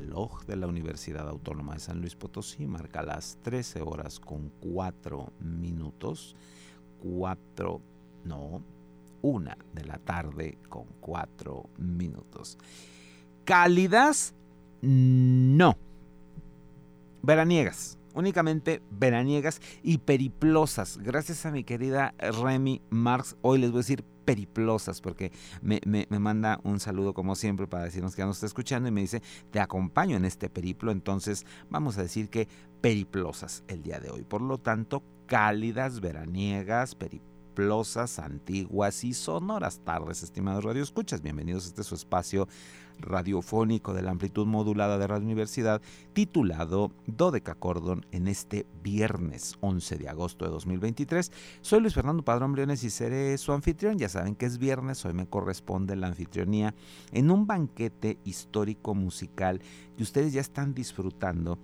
Reloj de la Universidad Autónoma de San Luis Potosí marca las 13 horas con 4 minutos. 4, no, 1 de la tarde con 4 minutos. Cálidas, no. Veraniegas, únicamente veraniegas y periplosas. Gracias a mi querida Remy Marx, hoy les voy a decir periplosas, porque me, manda un saludo como siempre para decirnos que nos está escuchando y me dice, te acompaño en este periplo, entonces vamos a decir que periplosas el día de hoy. Por lo tanto, cálidas, veraniegas, periplosas, antiguas y sonoras tardes, estimados radioescuchas. Bienvenidos a este su espacio radiofónico de la amplitud modulada de Radio Universidad, titulado Dodeca Cordon en este viernes 11 de agosto de 2023. Soy Luis Fernando Padrón Briones y seré su anfitrión. Ya saben que es viernes, hoy me corresponde la anfitrionía en un banquete histórico musical que ustedes ya están disfrutando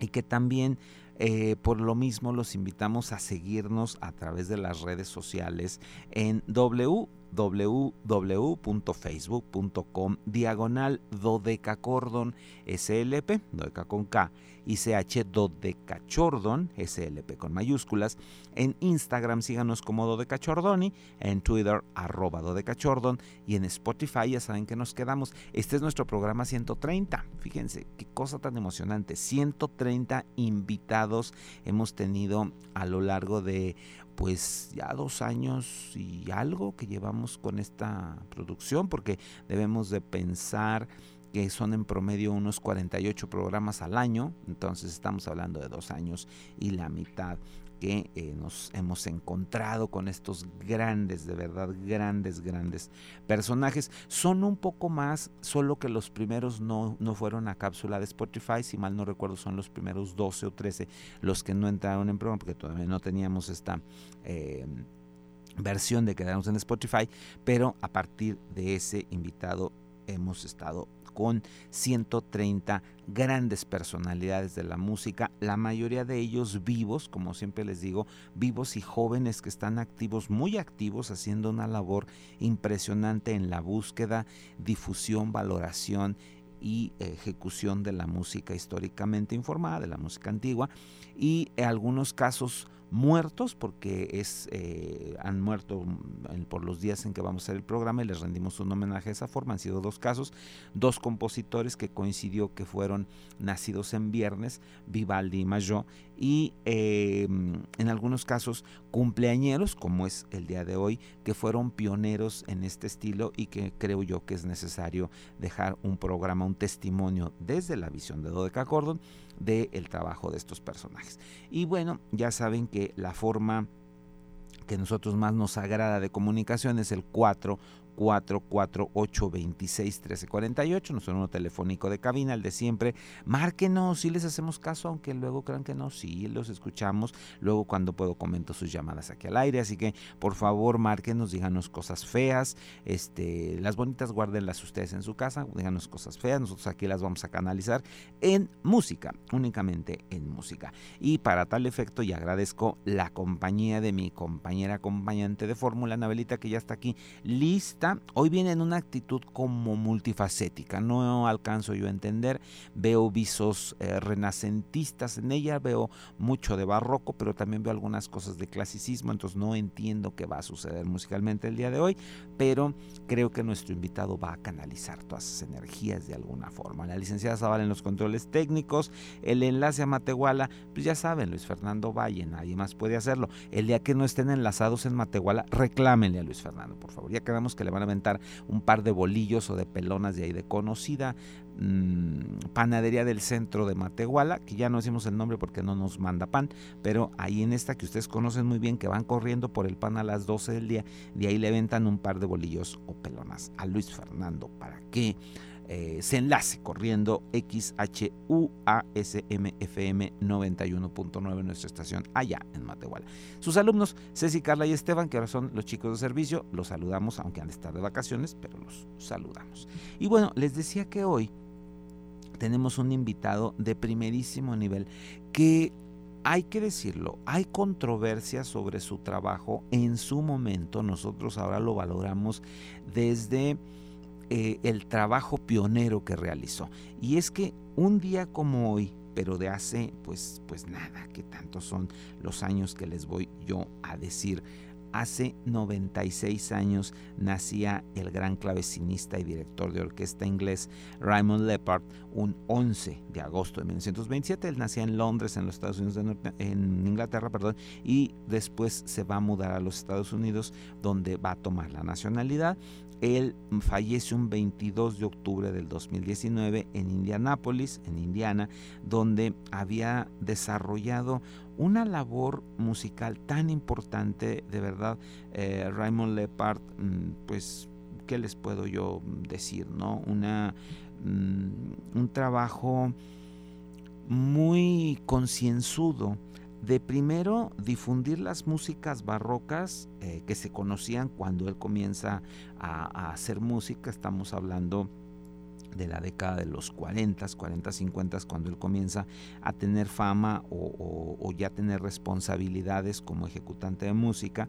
y que también eh, por lo mismo los invitamos a seguirnos a través de las redes sociales en W www.facebook.com diagonal dodecacordon slp, dodeca con K, y ch dodecachordon slp con mayúsculas. En Instagram síganos como dodecachordoni, en Twitter arroba dodecachordon y en Spotify ya saben que nos quedamos. Este es nuestro programa 130. Fíjense qué cosa tan emocionante. 130 invitados hemos tenido a lo largo de pues ya dos años y algo que llevamos con esta producción, porque debemos de pensar que son en promedio unos 48 programas al año, entonces estamos hablando de dos años y la mitad que eh, nos hemos encontrado con estos grandes, de verdad, grandes, grandes personajes. Son un poco más, solo que los primeros no, no fueron a cápsula de Spotify, si mal no recuerdo son los primeros 12 o 13 los que no entraron en programa porque todavía no teníamos esta... Eh, versión de quedarnos en Spotify, pero a partir de ese invitado hemos estado con 130 grandes personalidades de la música, la mayoría de ellos vivos, como siempre les digo, vivos y jóvenes que están activos, muy activos, haciendo una labor impresionante en la búsqueda, difusión, valoración y ejecución de la música históricamente informada, de la música antigua, y en algunos casos muertos porque es, eh, han muerto por los días en que vamos a hacer el programa y les rendimos un homenaje de esa forma. Han sido dos casos, dos compositores que coincidió que fueron nacidos en viernes, Vivaldi y Mayo, y em, en algunos casos cumpleañeros, como es el día de hoy, que fueron pioneros en este estilo y que creo yo que es necesario dejar un programa, un testimonio desde la visión de Dodeca Gordon del trabajo de estos personajes. Y bueno, ya saben que la forma que nosotros más nos agrada de comunicación es el 4 448 26 1348, nuestro número telefónico de cabina, el de siempre. Márquenos, si les hacemos caso, aunque luego crean que no, sí, los escuchamos. Luego cuando puedo comento sus llamadas aquí al aire, así que por favor márquenos, díganos cosas feas, este, las bonitas guárdenlas ustedes en su casa, díganos cosas feas, nosotros aquí las vamos a canalizar en música, únicamente en música. Y para tal efecto, y agradezco la compañía de mi compañera acompañante de fórmula, Anabelita, que ya está aquí lista hoy viene en una actitud como multifacética, no alcanzo yo a entender, veo visos eh, renacentistas en ella, veo mucho de barroco, pero también veo algunas cosas de clasicismo, entonces no entiendo qué va a suceder musicalmente el día de hoy, pero creo que nuestro invitado va a canalizar todas esas energías de alguna forma. La licenciada Zavala en los controles técnicos, el enlace a Matehuala, pues ya saben, Luis Fernando Valle, nadie más puede hacerlo. El día que no estén enlazados en Matehuala, reclámenle a Luis Fernando, por favor. Ya quedamos que le van a aventar un par de bolillos o de pelonas de ahí de conocida mm, panadería del centro de Matehuala, que ya no decimos el nombre porque no nos manda pan, pero ahí en esta que ustedes conocen muy bien, que van corriendo por el pan a las 12 del día, de ahí le aventan un par de bolillos o pelonas a Luis Fernando. Para que eh, se enlace corriendo XHUASMFM 91.9 nuestra estación allá en Matehuala. Sus alumnos, Ceci, Carla y Esteban, que ahora son los chicos de servicio, los saludamos, aunque han de estar de vacaciones, pero los saludamos. Y bueno, les decía que hoy tenemos un invitado de primerísimo nivel que hay que decirlo, hay controversia sobre su trabajo en su momento, nosotros ahora lo valoramos desde eh, el trabajo pionero que realizó. Y es que un día como hoy, pero de hace pues, pues nada, que tantos son los años que les voy yo a decir. Hace 96 años nacía el gran clavecinista y director de orquesta inglés Raymond Lepard, un 11 de agosto de 1927. Él nacía en Londres, en los Estados Unidos, en Inglaterra, perdón, y después se va a mudar a los Estados Unidos, donde va a tomar la nacionalidad él fallece un 22 de octubre del 2019 en Indianápolis, en Indiana, donde había desarrollado una labor musical tan importante, de verdad, eh, Raymond Lepard, mm, pues, ¿qué les puedo yo decir? ¿no? Una, mm, un trabajo muy concienzudo de primero difundir las músicas barrocas eh, que se conocían cuando él comienza a, hacer música, estamos hablando de la década de los 40, 40, 50, cuando él comienza a tener fama o, ya tener responsabilidades como ejecutante de música.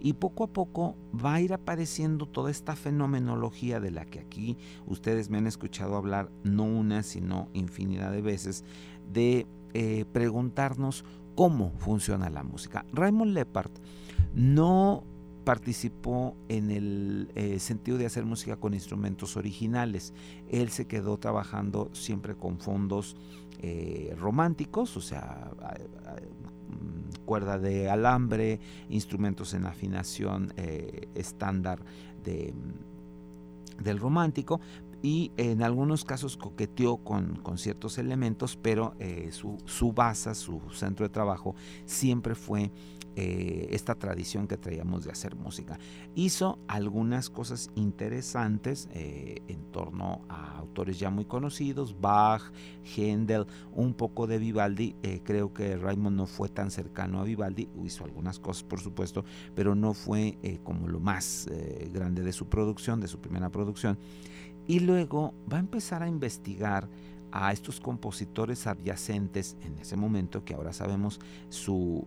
Y poco a poco va a ir apareciendo toda esta fenomenología de la que aquí ustedes me han escuchado hablar no una, sino infinidad de veces, de eh, preguntarnos cómo funciona la música. Raymond Lepard no participó en el eh, sentido de hacer música con instrumentos originales. Él se quedó trabajando siempre con fondos eh, románticos, o sea, mm, cuerda de alambre, instrumentos en afinación eh, estándar de, del romántico, y en algunos casos coqueteó con, ciertos elementos, pero eh, su, su, base, su centro de trabajo siempre fue eh, esta tradición que traíamos de hacer música. Hizo algunas cosas interesantes eh, en torno a autores ya muy conocidos, Bach, Händel, un poco de Vivaldi. creo que Raymond no fue tan cercano a Vivaldi, hizo algunas cosas por supuesto, pero no fue como lo más grande de su producción, de su primera producción y luego va a empezar a investigar a estos compositores adyacentes en ese momento, que ahora sabemos su,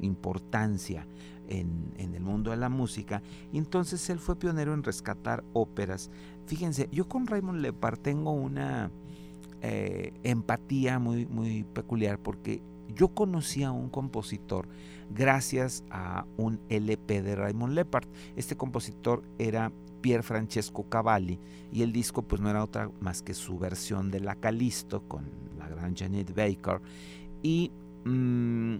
importancia en, el mundo de la música, y entonces él fue pionero en rescatar óperas. Fíjense, yo con Raymond Lepard tengo una eh, empatía muy, muy peculiar porque yo conocí a un compositor gracias a un LP de Raymond Lepard. Este compositor era Pier Francesco Cavalli y el disco pues no era otra más que su versión de La Calisto con la gran Janet Baker. Y mm,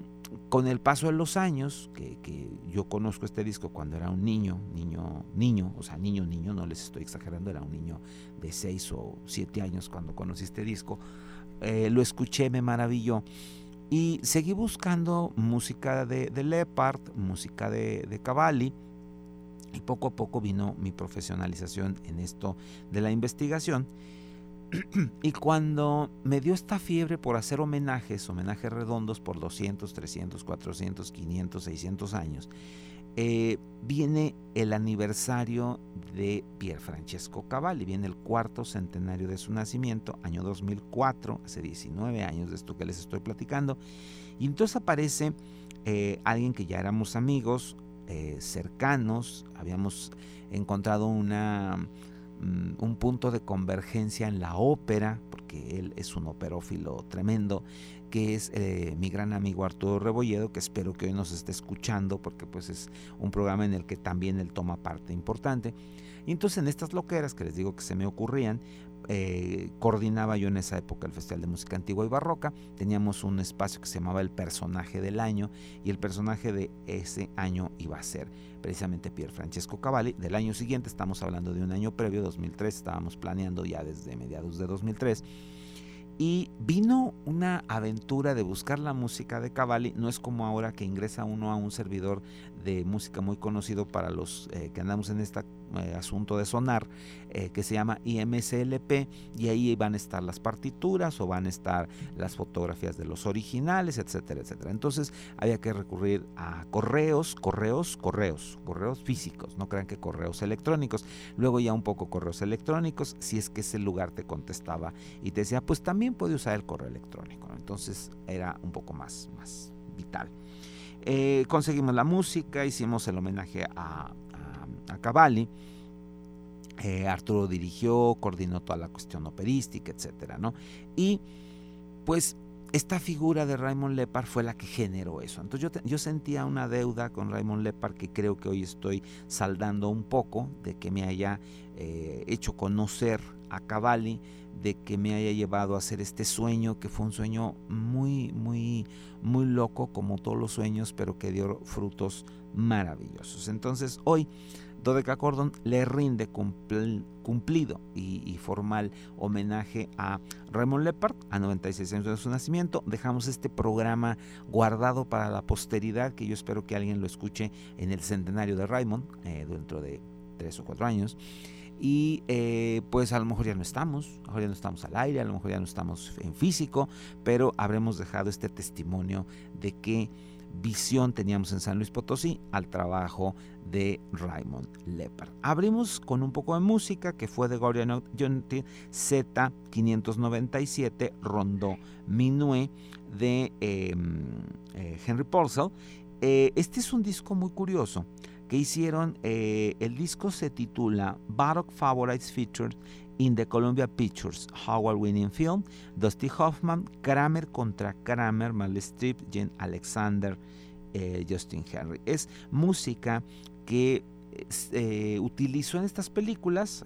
con el paso de los años que, yo conozco este disco cuando era un niño, niño, niño, o sea, niño, niño, no les estoy exagerando, era un niño de 6 o 7 años cuando conocí este disco, eh, lo escuché, me maravilló. Y seguí buscando música de, de Leopard, música de, de Cavalli y poco a poco vino mi profesionalización en esto de la investigación. y cuando me dio esta fiebre por hacer homenajes, homenajes redondos por 200, 300, 400, 500, 600 años, eh, viene el aniversario de Pier Francesco Cavalli, viene el cuarto centenario de su nacimiento, año 2004, hace 19 años de esto que les estoy platicando, y entonces aparece eh, alguien que ya éramos amigos, eh, cercanos, habíamos encontrado una, mm, un punto de convergencia en la ópera, porque él es un operófilo tremendo, que es eh, mi gran amigo Arturo Rebolledo, que espero que hoy nos esté escuchando, porque pues es un programa en el que también él toma parte importante. Y entonces en estas loqueras que les digo que se me ocurrían, eh, coordinaba yo en esa época el Festival de Música Antigua y Barroca. Teníamos un espacio que se llamaba el personaje del año y el personaje de ese año iba a ser precisamente Pier Francesco Cavalli. Del año siguiente, estamos hablando de un año previo, 2003, estábamos planeando ya desde mediados de 2003 y vino una aventura de buscar la música de Cavalli. No es como ahora que ingresa uno a un servidor de música muy conocido para los eh, que andamos en este asunto de sonar, eh, que se llama IMSLP, y ahí van a estar las partituras o van a estar las fotografías de los originales, etcétera, etcétera. Entonces había que recurrir a correos, correos, correos, correos físicos, no crean que correos electrónicos. Luego ya un poco correos electrónicos, si es que ese lugar te contestaba y te decía, pues también puede usar el correo electrónico. Entonces era un poco más, más vital. Eh, conseguimos la música, hicimos el homenaje a, a, Cavalli. Eh, Arturo dirigió, coordinó toda la cuestión operística, etcétera, ¿no? Y pues esta figura de Raymond Lepar fue la que generó eso. Entonces yo, yo, sentía una deuda con Raymond Lepar que creo que hoy estoy saldando un poco de que me haya eh, hecho conocer a Cavalli, de que me haya llevado a hacer este sueño, que fue un sueño muy, muy, muy loco, como todos los sueños, pero que dio frutos maravillosos. Entonces hoy Dodeca Cordon le rinde cumplido y, formal homenaje a Raymond Lepard a 96 años de su nacimiento. Dejamos este programa guardado para la posteridad, que yo espero que alguien lo escuche en el centenario de Raymond, eh, dentro de tres o cuatro años. Y eh, pues a lo mejor ya no estamos, a lo mejor ya no estamos al aire, a lo mejor ya no estamos en físico, pero habremos dejado este testimonio de qué visión teníamos en San Luis Potosí al trabajo de Raymond Lepard. Abrimos con un poco de música que fue de Gordon Z597 Rondo Minué de em, eh, Henry Purcell. Eh, este es un disco muy curioso que hicieron. Eh, el disco se titula Baroque Favorites Features in the Columbia Pictures, Howard Winning Film, Dusty Hoffman, Kramer contra Kramer, Mal Strip, Jen Alexander, eh, Justin Henry. Es música que eh, utilizó en estas películas,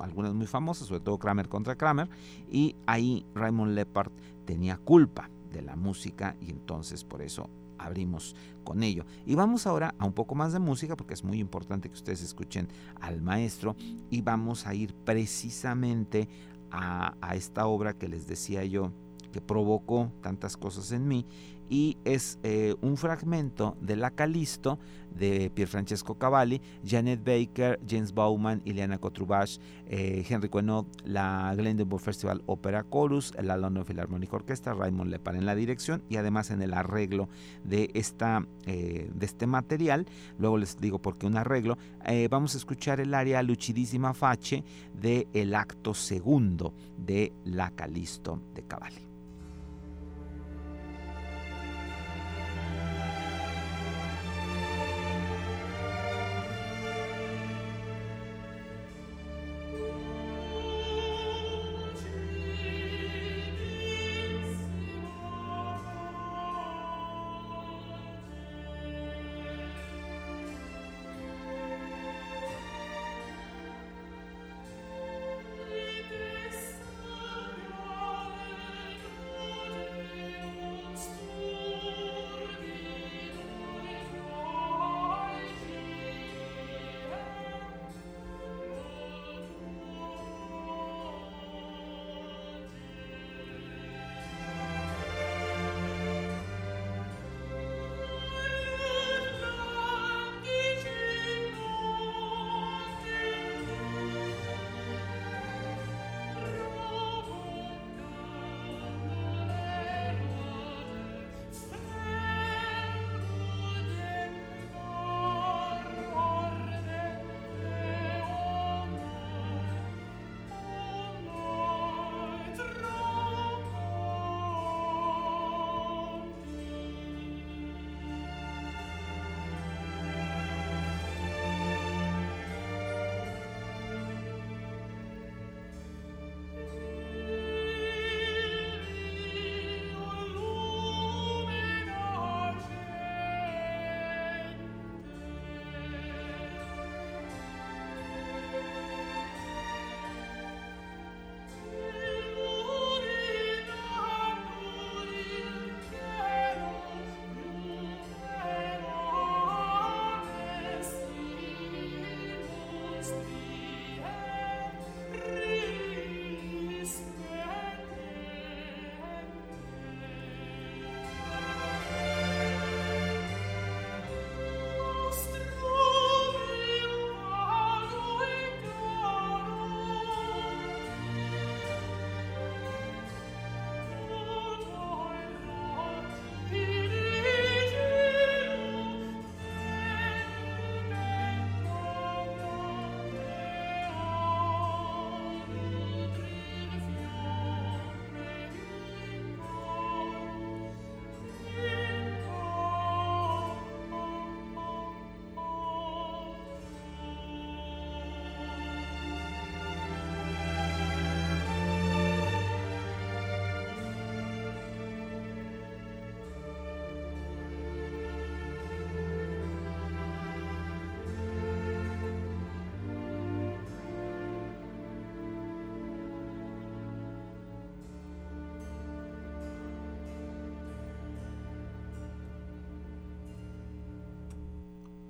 algunas muy famosas, sobre todo Kramer contra Kramer, y ahí Raymond Lepard tenía culpa de la música y entonces por eso abrimos con ello. Y vamos ahora a un poco más de música porque es muy importante que ustedes escuchen al maestro y vamos a ir precisamente a, esta obra que les decía yo que provocó tantas cosas en mí y es eh, un fragmento de La Calisto de Pierfrancesco Cavalli, Janet Baker, James Bauman, Ileana Kotrubash, eh, Henry Quenot, la Glendenburg Festival Opera Chorus, la London Philharmonic Orchestra, Raymond Lepar en la dirección y además en el arreglo de, esta, eh, de este material. Luego les digo por qué un arreglo. vamos a escuchar el área Lucidísima Face de el acto segundo de La Calisto de Cavalli.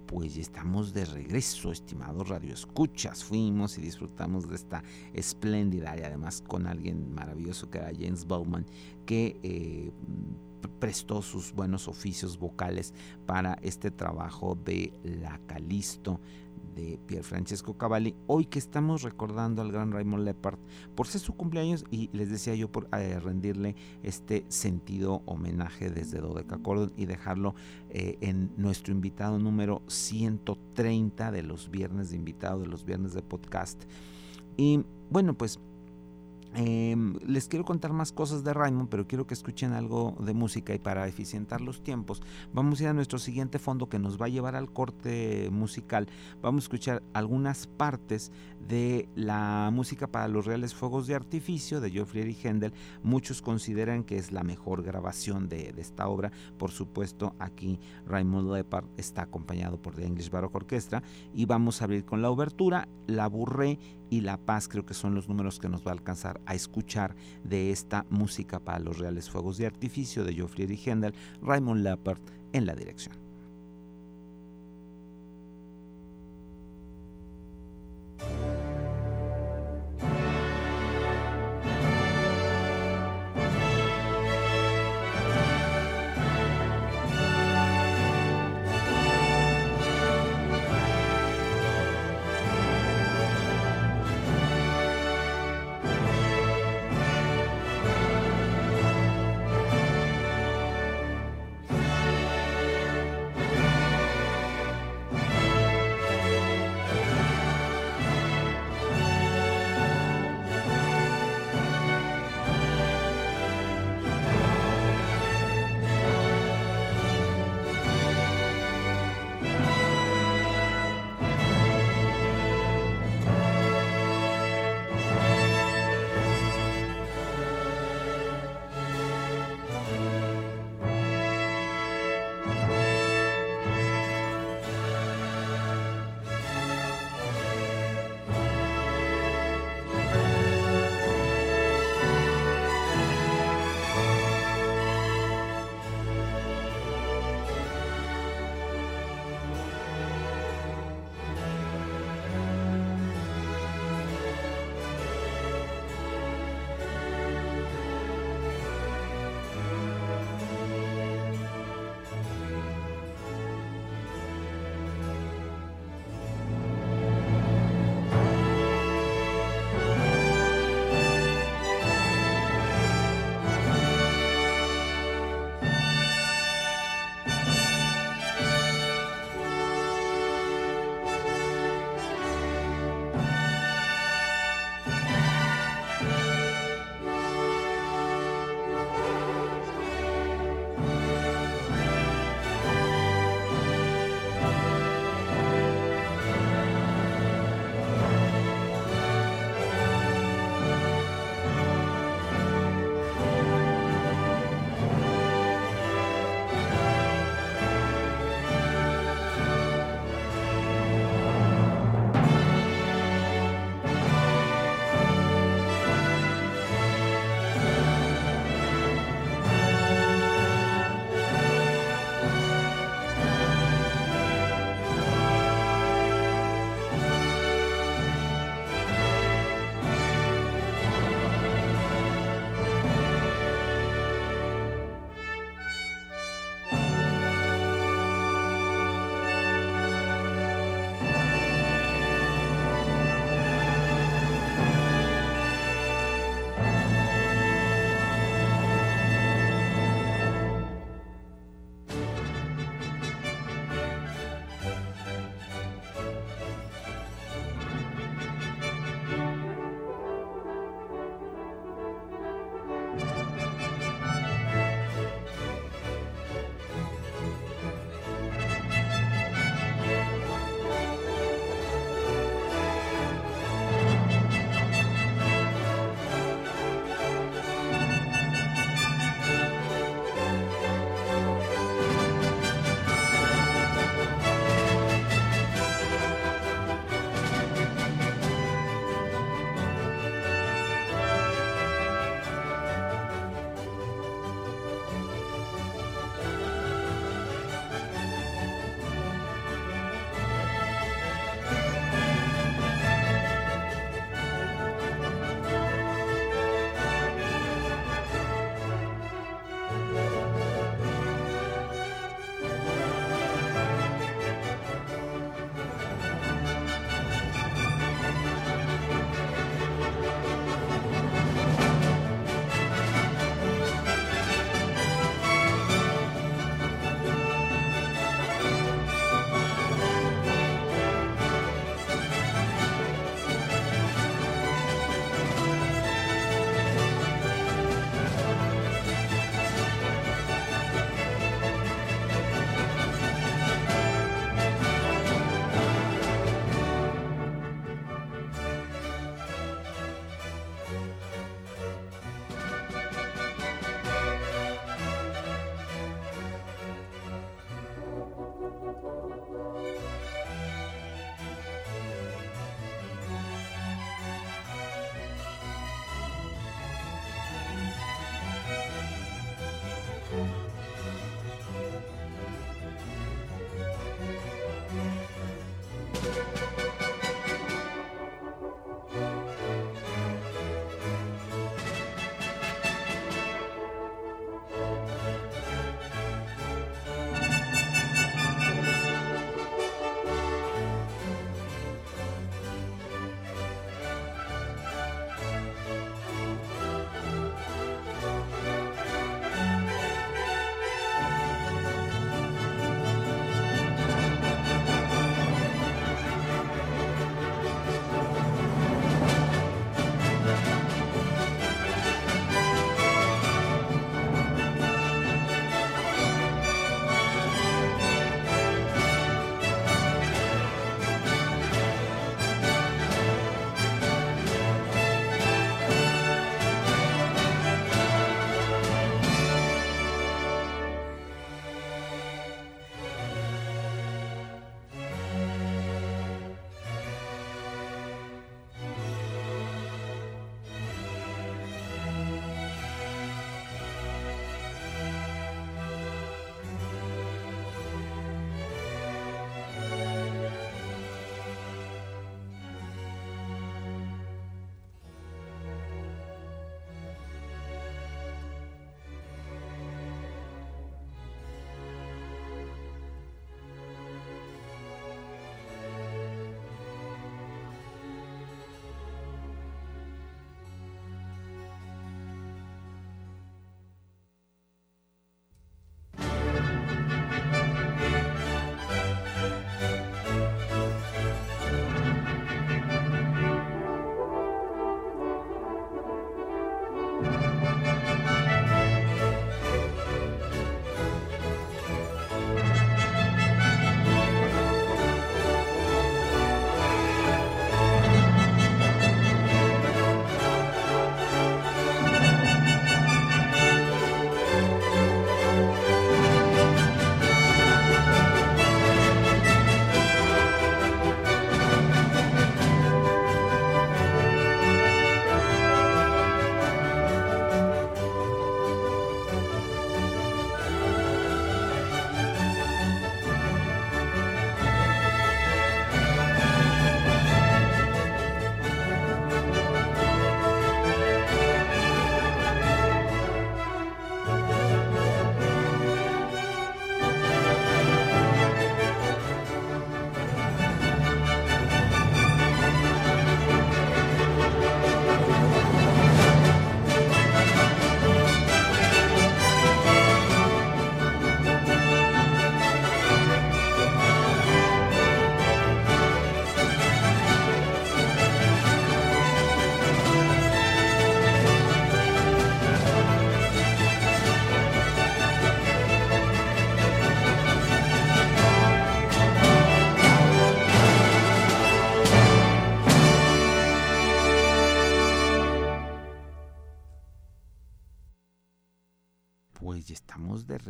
Pues ya estamos de regreso, estimados radioescuchas. Fuimos y disfrutamos de esta espléndida y además con alguien maravilloso que era James Bowman, que eh, prestó sus buenos oficios vocales para este trabajo de La Calisto de Pier Francesco Cavalli, hoy que estamos recordando al gran Raymond Lepard por ser su cumpleaños y les decía yo por eh, rendirle este sentido homenaje desde Dodeca Cordon y dejarlo eh, en nuestro invitado número 130 de los viernes de invitado, de los viernes de podcast. Y bueno, pues Em, les quiero contar más cosas de Raymond, pero quiero que escuchen algo de música y para eficientar los tiempos vamos a ir a nuestro siguiente fondo que nos va a llevar al corte musical. Vamos a escuchar algunas partes de la música para los reales fuegos de artificio de Geoffrey Händel. Muchos consideran que es la mejor grabación de, esta obra. Por supuesto, aquí Raymond Lepard está acompañado por The English Baroque Orchestra y vamos a abrir con la obertura, La Burré y La Paz creo que son los números que nos va a alcanzar a escuchar de esta música para los reales fuegos de artificio de Geoffrey Händel, Raymond Leppard en la dirección.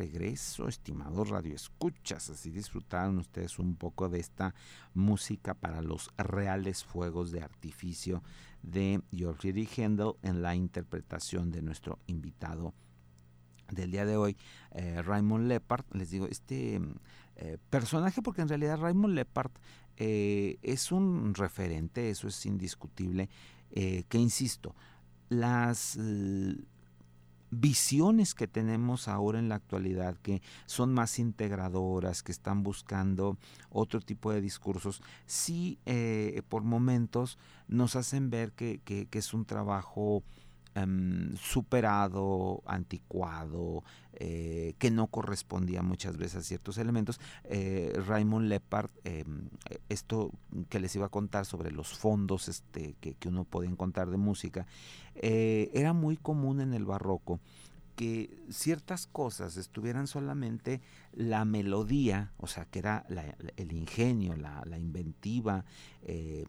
Regreso, estimados radioescuchas. Así disfrutaron ustedes un poco de esta música para los reales fuegos de artificio de George Händel en la interpretación de nuestro invitado del día de hoy, eh, Raymond Lepard. Les digo, este eh, personaje, porque en realidad Raymond Lepard eh, es un referente, eso es indiscutible, que insisto, las visiones que tenemos ahora en la actualidad, que son más integradoras, que están buscando otro tipo de discursos, sí eh, por momentos nos hacen ver que, que, es un trabajo em, superado, anticuado, eh, que no correspondía muchas veces a ciertos elementos. Eh, Raymond Lepard, em, esto que les iba a contar sobre los fondos este, que, uno puede encontrar de música, eh, era muy común en el barroco que ciertas cosas estuvieran solamente la melodía, o sea, que era el ingenio, la, inventiva, eh,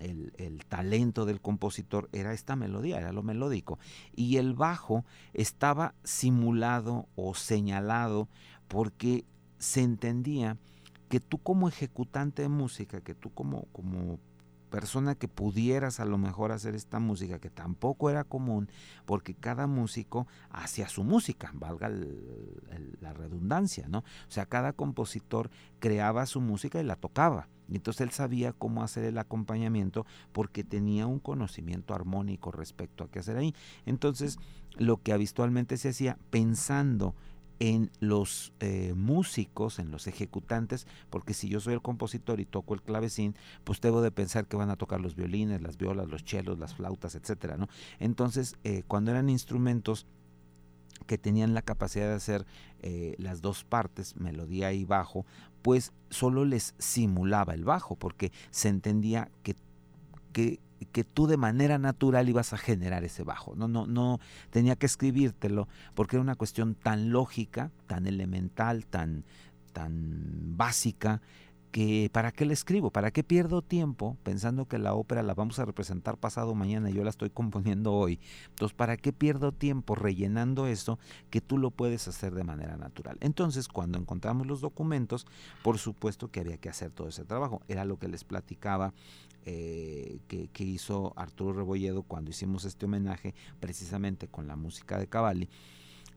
el, el, talento del compositor, era esta melodía, era lo melódico. Y el bajo estaba simulado o señalado porque se entendía que tú como ejecutante de música, que tú como, como persona que pudieras a lo mejor hacer esta música, que tampoco era común, porque cada músico hacía su música, valga la redundancia, ¿no? O sea, cada compositor creaba su música y la tocaba. Entonces él sabía cómo hacer el acompañamiento porque tenía un conocimiento armónico respecto a qué hacer ahí. Entonces, lo que habitualmente se hacía pensando en los eh, músicos, en los ejecutantes, porque si yo soy el compositor y toco el clavecín, pues debo de pensar que van a tocar los violines, las violas, los chelos, las flautas, etcétera, ¿no? Entonces, eh, cuando eran instrumentos que tenían la capacidad de hacer eh, las dos partes, melodía y bajo, pues solo les simulaba el bajo, porque se entendía que, que que tú de manera natural ibas a generar ese bajo. No, no, no tenía que escribírtelo porque era una cuestión tan lógica, tan elemental, tan, tan básica, que ¿para qué le escribo? ¿Para qué pierdo tiempo pensando que la ópera la vamos a representar pasado mañana y yo la estoy componiendo hoy? Entonces, ¿para qué pierdo tiempo rellenando eso que tú lo puedes hacer de manera natural? Entonces, cuando encontramos los documentos, por supuesto que había que hacer todo ese trabajo. Era lo que les platicaba eh, que, hizo Arturo Rebolledo cuando hicimos este homenaje precisamente con la música de Cavalli.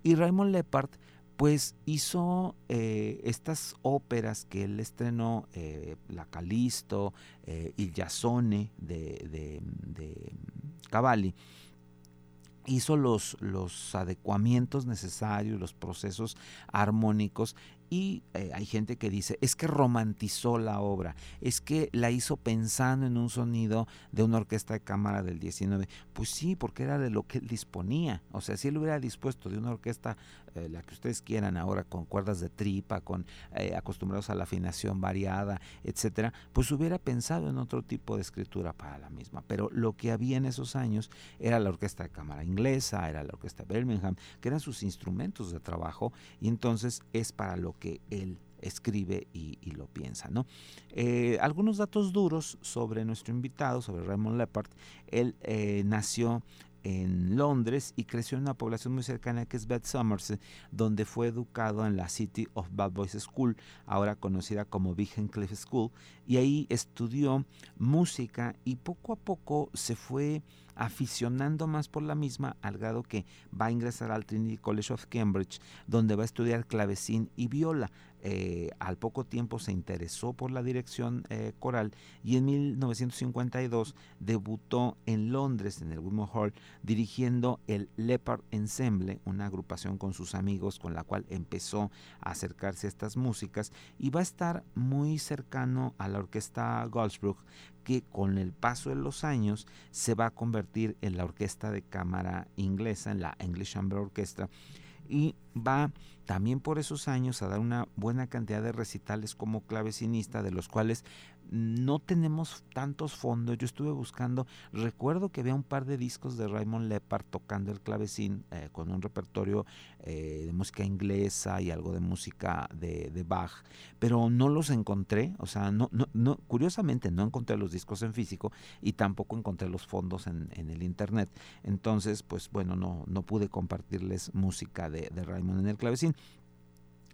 Y Raymond Lepard pues hizo eh, estas óperas que él estrenó, eh, La Calisto, Il Jasone de, de, de Cavalli, hizo los, los adecuamientos necesarios, los procesos armónicos y eh, hay gente que dice, es que romantizó la obra, es que la hizo pensando en un sonido de una orquesta de cámara del 19. Pues sí, porque era de lo que él disponía. O sea, si él hubiera dispuesto de una orquesta, eh, la que ustedes quieran ahora, con cuerdas de tripa, con eh, acostumbrados a la afinación variada, etcétera, pues hubiera pensado en otro tipo de escritura para la misma. Pero lo que había en esos años era la orquesta de cámara inglesa, era la orquesta de Birmingham, que eran sus instrumentos de trabajo, y entonces es para lo que que él escribe y, lo piensa. ¿no? Eh, algunos datos duros sobre nuestro invitado, sobre Raymond Lepard. Él eh, nació en Londres y creció en una población muy cercana que es Bed Somerset, donde fue educado en la City of Bad Boys School, ahora conocida como Cliff School, y ahí estudió música y poco a poco se fue aficionando más por la misma al grado que va a ingresar al Trinity College of Cambridge, donde va a estudiar clavecín y viola. Eh, al poco tiempo se interesó por la dirección eh, coral y en 1952 debutó en Londres, en el Wimore Hall, dirigiendo el Leopard Ensemble, una agrupación con sus amigos con la cual empezó a acercarse a estas músicas y va a estar muy cercano a la orquesta Goldsbrook, que con el paso de los años se va a convertir en la orquesta de cámara inglesa, en la English Chamber Orchestra, y va también por esos años a dar una buena cantidad de recitales como clavecinista, de los cuales no tenemos tantos fondos. Yo estuve buscando, recuerdo que había un par de discos de Raymond Lepard tocando el clavecín eh, con un repertorio eh, de música inglesa y algo de música de, Bach, pero no los encontré, o sea, no, no, curiosamente no encontré los discos en físico y tampoco encontré los fondos en, el internet. Entonces, pues bueno, no, no pude compartirles música de, de Raymond en el clavecín.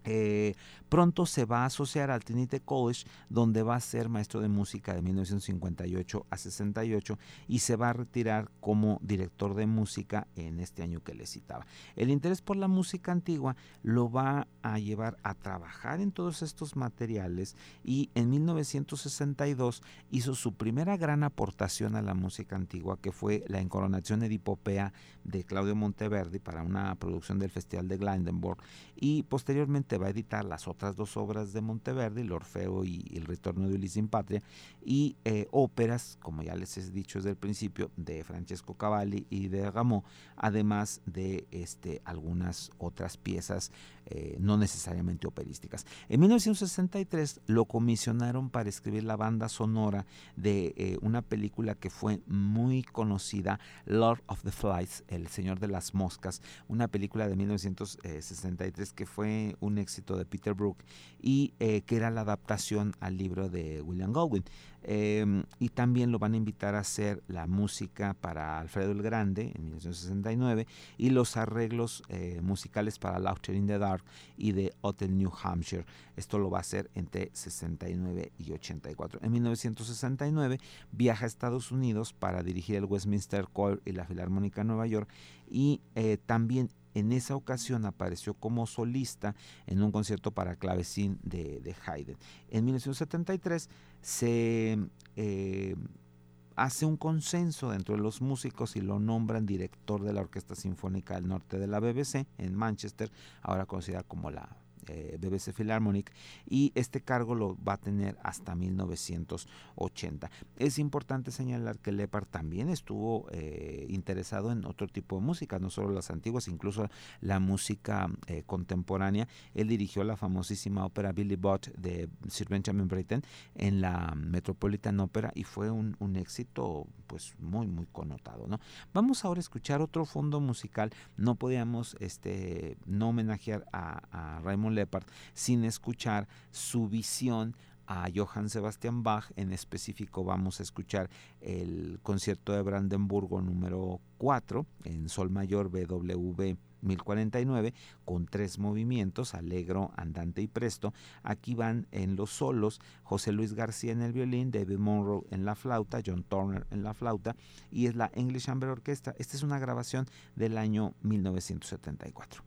Eh, pronto se va a asociar al Trinity College, donde va a ser maestro de música de 1958 a 68 y se va a retirar como director de música en este año que le citaba. El interés por la música antigua lo va a llevar a trabajar en todos estos materiales y en 1962 hizo su primera gran aportación a la música antigua, que fue la encoronación edipopea de Claudio Monteverdi para una producción del Festival de Glandenburg y posteriormente va a editar las otras dos obras de Monteverdi, El Orfeo y El Retorno de Ulises en Patria, y eh, óperas, como ya les he dicho desde el principio, de Francesco Cavalli y de Rameau, además de este, algunas otras piezas eh, no necesariamente operísticas. En 1963 lo comisionaron para escribir la banda sonora de eh, una película que fue muy conocida, Lord of the Flies, El Señor de las Moscas, una película de 1963 que fue un éxito de Peter Brook y eh, que era la adaptación al libro de William Goldwyn. Em, y también lo van a invitar a hacer la música para Alfredo el Grande en 1969 y los arreglos eh, musicales para Laughter in the Dark y de Hotel New Hampshire. Esto lo va a hacer entre 69 y 84. En 1969 viaja a Estados Unidos para dirigir el Westminster Choir y la Filarmónica de Nueva York y eh, también en esa ocasión apareció como solista en un concierto para clavecín de, Haydn. En 1973 se eh, hace un consenso dentro de los músicos y lo nombran director de la Orquesta Sinfónica del Norte de la BBC en Manchester, ahora conocida como la eh, BBC Philharmonic y este cargo lo va a tener hasta 1980. Es importante señalar que Lepard también estuvo eh, interesado en otro tipo de música, no solo las antiguas, incluso la música eh, contemporánea. Él dirigió la famosísima ópera Billy Bott de Sir Benjamin Britten en la Metropolitan Opera y fue un, éxito pues muy muy connotado. ¿no? Vamos ahora a escuchar otro fondo musical. No podíamos este, no homenajear a, a Raymond sin escuchar su visión a Johann Sebastian Bach. En específico vamos a escuchar el concierto de Brandenburgo número 4 en Sol Mayor BWV 1049 con tres movimientos, alegro, andante y presto. Aquí van en los solos José Luis García en el violín, David Monroe en la flauta, John Turner en la flauta y es la English Chamber Orchestra. Esta es una grabación del año 1974.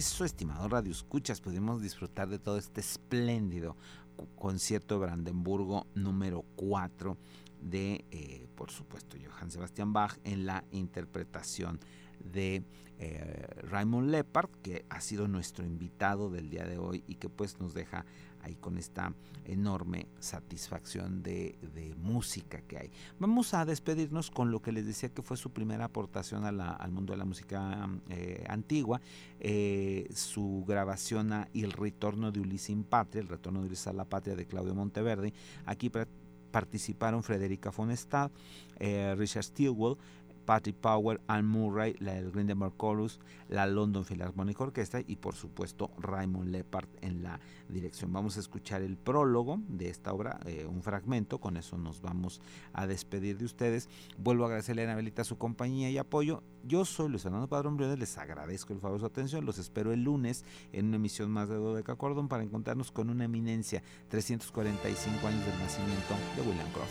Eso, estimado Radio Escuchas, pudimos disfrutar de todo este espléndido concierto de Brandenburgo número 4 de, eh, por supuesto, Johann Sebastian Bach en la interpretación de eh, Raymond Lepard, que ha sido nuestro invitado del día de hoy y que pues nos deja ahí con esta enorme satisfacción de, música que hay. Vamos a despedirnos con lo que les decía que fue su primera aportación al mundo de la música eh, antigua, eh, su grabación a El retorno de Ulises in Patria, el retorno de Ulises a la Patria de Claudio Monteverde. Aquí participaron Frederica von Stad, eh, Richard Stilwell, Patty Power, Anne Murray, la del Chorus, la London Philharmonic Orchestra y por supuesto Raymond Lepard en la dirección. Vamos a escuchar el prólogo de esta obra, eh, un fragmento, con eso nos vamos a despedir de ustedes. Vuelvo a agradecerle a Anabelita su compañía y apoyo. Yo soy Luis Fernando Padrón Briones, les agradezco el favor de su atención, los espero el lunes en una emisión más de Dodeca Cordon para encontrarnos con una eminencia, 345 años del nacimiento de William Croft.